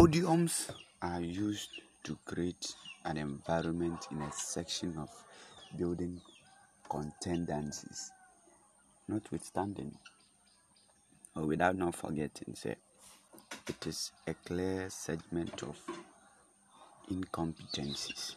Podiums are used to create an environment in a section of building contendancies, notwithstanding or without not forgetting, say, it is a clear segment of incompetencies.